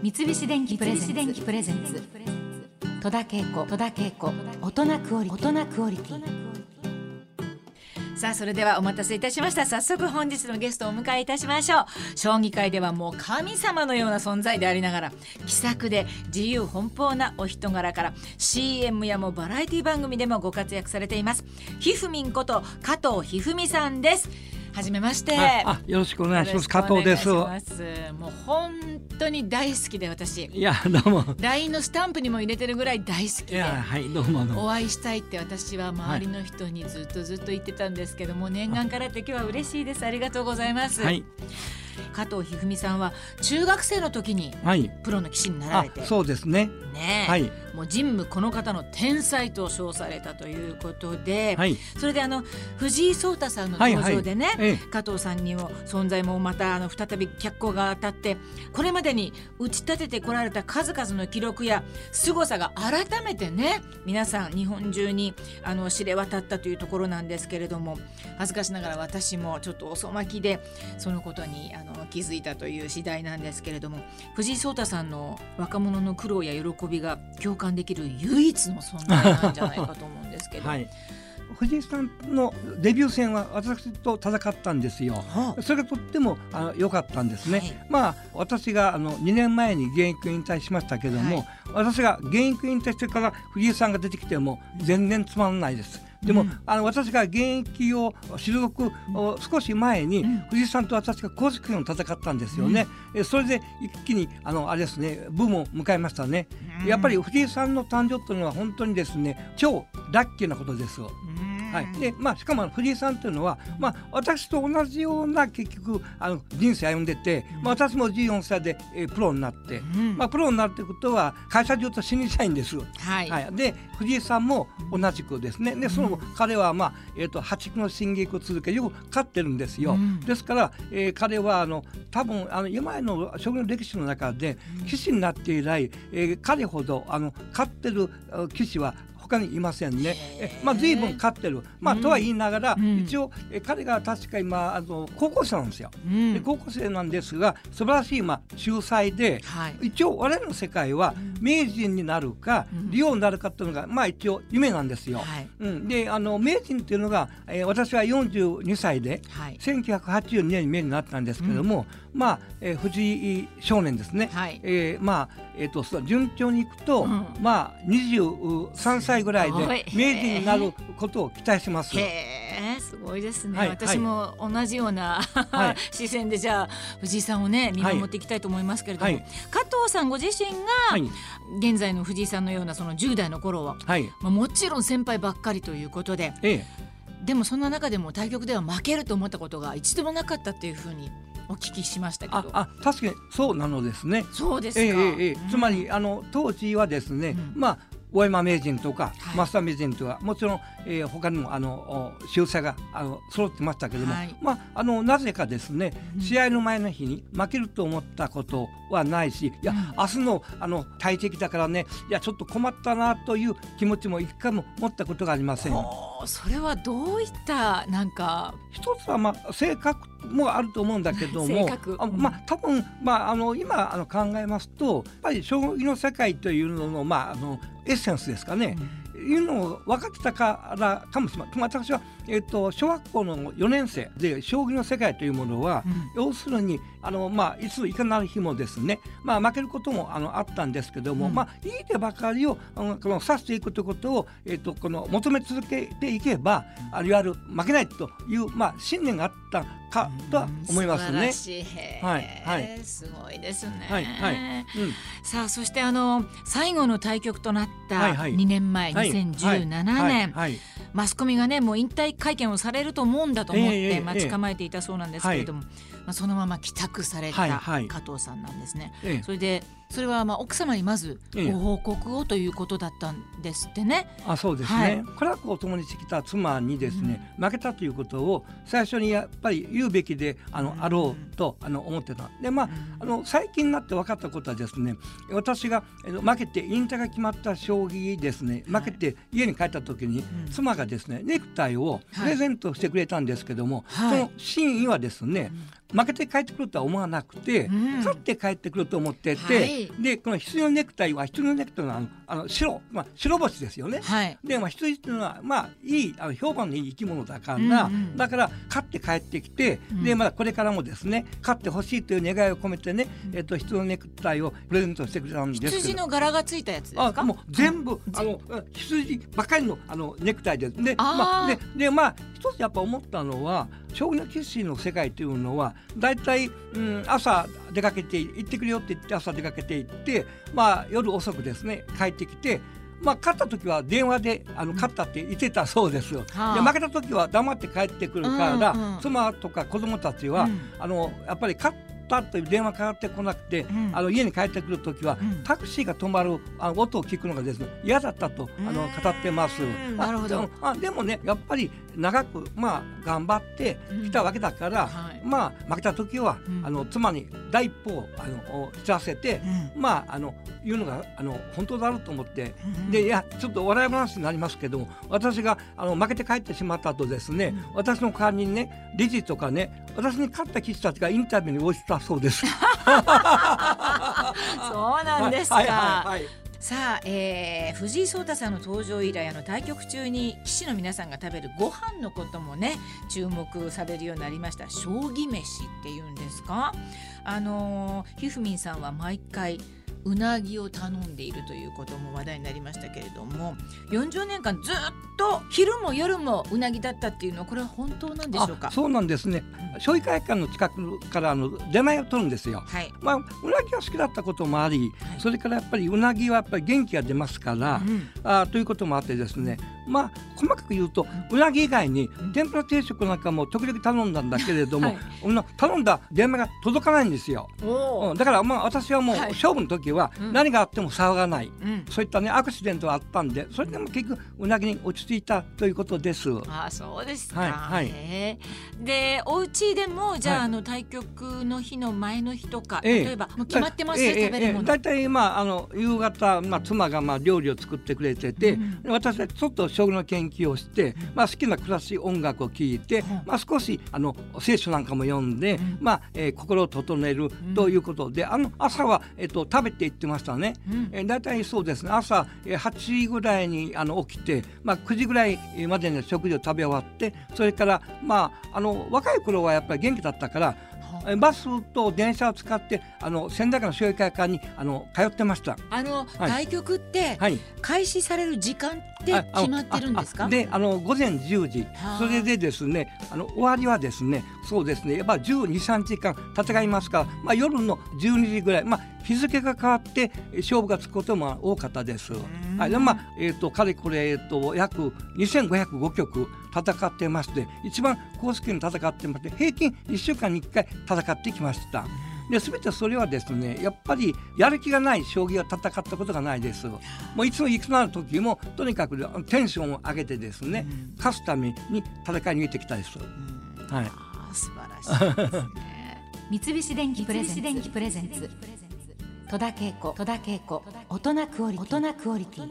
三菱電機プレゼンツ。戸田恵子。戸田恵子。大人クオリティ。大人クオリティ。さあそれではお待たせいたしました。早速本日のゲストをお迎えいたしましょう。将棋界ではもう神様のような存在でありながら気さくで自由奔放なお人柄から CM やもバラエティ番組でもご活躍されています。ひふみんこと加藤ひふみさんですはじめまして。あよろしくお願いします。加藤です。もう本当に大好きで私。いやどうも。LINE のスタンプにも入れてるぐらい大好きで。はいどうもお会いしたいって私は周りの人にずっとずっと言ってたんですけども、念願からって今日は嬉しいです。ありがとうございます、はい。加藤一二三さんは中学生の時にプロの棋士になられて、はい、そうですねね、はい、もう人務この方の天才と称されたということで、はい、それであの藤井聡太さんの登場でね、はいはい、加藤さんにも存在もまたあの再び脚光が当たってこれまでに打ち立ててこられた数々の記録や凄さが改めてね皆さん日本中にあの知れ渡ったというところなんですけれども恥ずかしながら私もちょっと遅まきでそのことにあの気づいたという次第なんですけれども藤井聡太さんの若者の苦労や喜びが共感できる唯一の存在なんじゃないかと思うんですけど。はい藤井さんのデビュー戦は私と戦ったんですよ。はあ、それがとっても良かったんですね。はい、まあ私があの2年前に現役引退しましたけども、はい、私が現役引退してから藤井さんが出てきても全然つまらないです。でも、うん、あの私が現役を退く、少し前に、藤井さんと私が公式戦を戦ったんですよね。うん、それで一気にあのあれですね部も迎えましたね。やっぱり藤井さんの誕生というのは本当にですね超ラッキーなことです。はい、でまあしかも藤井さんというのは、まあ、私と同じような結局あの人生歩んでて、まあ、私も14歳で、えー、プロになって、まあ、プロになるということは会社中と死にたいんです。はい、はい、で藤井さんも同じくですね。でその彼は、まあえーと、破竹の進撃を続けよく勝ってるんですよ。ですから、えー、彼はあの多分あの今の将棋の歴史の中で棋士になって以来、えー、彼ほどあの勝ってる棋士は他にいませんね。えまあ随分勝ってる。まあ、とは言いながら、うん、一応え彼が確か今あの高校生なんですよ。うん、で高校生なんですが素晴らしいまあ秀才で、はい、一応我々の世界は名人になるか、利用になるかっていうのがまあ一応夢なんですよ。はい、うん、であの名人っていうのが、えー、私は42歳で、はい、1982年に名人になったんですけども、まあ、えー、藤井少年ですね。はい、えー、まあえーと、順調にいくと、うん、まあ23歳ぐらいで名人になることを期待します。すごいですね、はい、私も同じような、はい、視線でじゃあ藤井さんをね見守っていきたいと思いますけれども、はい、加藤さんご自身が、現在の藤井さんのようなその10代の頃は、まあ、もちろん先輩ばっかりということで、ええ、でもそんな中でも対局では負けると思ったことが一度もなかったっていうふうにお聞きしましたけど。あ確かにそうなのですね。そうですか、えーえー、つまりあの当時はですね、うん、まあ大山名人とか、はい、増田名人とかもちろん、えー、他にもあの秀才があの揃ってましたけども、はい、まああのなぜかですね、うん、試合の前の日に負けると思ったことはないしいや、うん、明日のあの大敵だからねいやちょっと困ったなという気持ちも一回も持ったことがありません。それはどういったなんか一つはまあ性格もあると思うんだけども、あまあ多分まああの今あの考えますとやっぱり将棋の世界というののまああのエッセンスですかね。うんいうのを分かってたからかもしれません。私は、えーと、小学校の4年生で将棋の世界というものは、うん、要するにあの、まあ、いついかなる日もですね、まあ、負けることもあのあったんですけども、うん、まあ、いい手ばかりをあのこの指していくということを、えーと、この求め続けていけば、うん、いわゆる負けないという、まあ、信念があったかとは思いますね。はい、はい、すごいですね。はい、はい、うん、さあ、そしてあの最後の対局となった2年前、はい。はい、2017年、はい、マスコミがねもう引退会見をされると思うんだと思って待ち構えていたそうなんですけれども、まあ、そのまま帰宅された加藤さんなんですね。それでそれはまあ奥様にまずご報告をということだったんですってね。あそうですね、はい、苦楽を共にしてきた妻にですね、うん、負けたということを最初にやっぱり言うべきであの、うん、あろうとあの思ってた。でまあ,、あの最近になって分かったことはですね私が負けて引退が決まった将棋ですね。負けて家に帰った時に、妻がですねネクタイをプレゼントしてくれたんですけども、はい、その真意はですね、負けて帰ってくるとは思わなくて、うん、勝って帰ってくると思ってて、はい、でこの羊のネクタイは羊のネクタイはあのあの白、まあ、白星ですよね。はい、で、まあ、羊っていうのは、まあ、いいあの評判のいい生き物だから、うんうん、だから勝って帰ってきて、うん、でまだこれからもですね勝ってほしいという願いを込めてね、えっと、羊のネクタイをプレゼントしてくれたんですけど。羊の柄がついたやつですか？もう全部、あの羊ばかりのあのネクタイです。でまあ、ででまあ一つやっぱ思ったのは将棋の棋士の世界というのは大体、うん、朝出かけて行ってくれよって言って朝出かけて行って、まあ、夜遅くですね帰ってきてまあ、勝った時は電話であの勝ったって言ってたそうですよ。はあ、で負けた時は黙って帰ってくるから、うんうん、妻とか子供たちは、うん、あのやっぱり勝っったという電話かかってこなくて、うん、あの家に帰ってくる時は、うん、タクシーが止まるあの音を聞くのがですね嫌だったとあの語ってます。なるほど。あでもねやっぱり長くまあ頑張ってきたわけだから、はい、まあ負けた時は、あの妻に第一歩をあの知らせて、まああの言うのがあの本当だろうと思って、でいやちょっと笑い話になりますけども私があの負けて帰ってしまった後ですね、私の代わりにね理事とかね私に勝った棋士たちがインタビューに応じたそうです。そうなんですか。はいはいはいさあ、えー、藤井聡太さんの登場以来あの対局中に棋士の皆さんが食べるご飯のこともね注目されるようになりました。将棋飯っていうんですか？あのひふみんさんは毎回うなぎを頼んでいるということも話題になりましたけれども40年間ずっと昼も夜もうなぎだったっていうのはこれは本当なんでしょうか？そうなんですね。将棋会館の近くからあの出前を取るんですよ、はい、まあうなぎが好きだったこともあり、はい、それからやっぱりうなぎはやっぱり元気が出ますから、うん、あということもあってですねまあ細かく言うとうなぎ以外に天ぷら定食なんかも時々頼んだんだけれども、はい、頼んだ出前が届かないんですよ、うん、だからまあ私はもう勝負の時は何があっても騒がない、うん、そういったねアクシデントがあったんでそれでも結局うなぎに落ち着いたということです。あそうですか、はいはい、でお家でもじゃあはい、あの対局の日の前の日とか、例えばもう決まってます、ええ、食べるもの。大体、まああの夕方まあ妻がまあ料理を作ってくれてて、うん、私はちょっと将棋の研究をして、まあ好きなクラシック音楽を聴いて、まあ少しあの聖書なんかも読んで、まあ、えー、心を整えるということで、あの朝はえっ、と食べていってましたね。うん、えー、大体そうですね。朝8時ぐらいにあの起きて、まあ9時ぐらいまでに食事を食べ終わってそれからまああの若い頃はやっぱり元気だったからバスと電車を使ってあの仙台の商業会館にあの通ってました。あの、はい、対局って、開始される時間って決まってるんですか？であの午前10時。それでですねあの終わりはですねそうですねやっぱ12、3時間戦いますから、まあ、夜の12時ぐらい、まあ、日付が変わって勝負がつくことも多かったです。はい、まあえーと、かれこれ、えーと、約2505局戦ってまして一番高スキルに戦ってまして平均1週間に1回戦ってきました。で全てそれはですねやっぱりやる気がない将棋は戦ったことがないです。もういつもいくなる時もとにかくテンションを上げてですね、うん、勝つために戦いに行ってきたです、うん、はい。素晴らしいですね。三菱電機プレゼンツ戸田恵子大人クオリティ。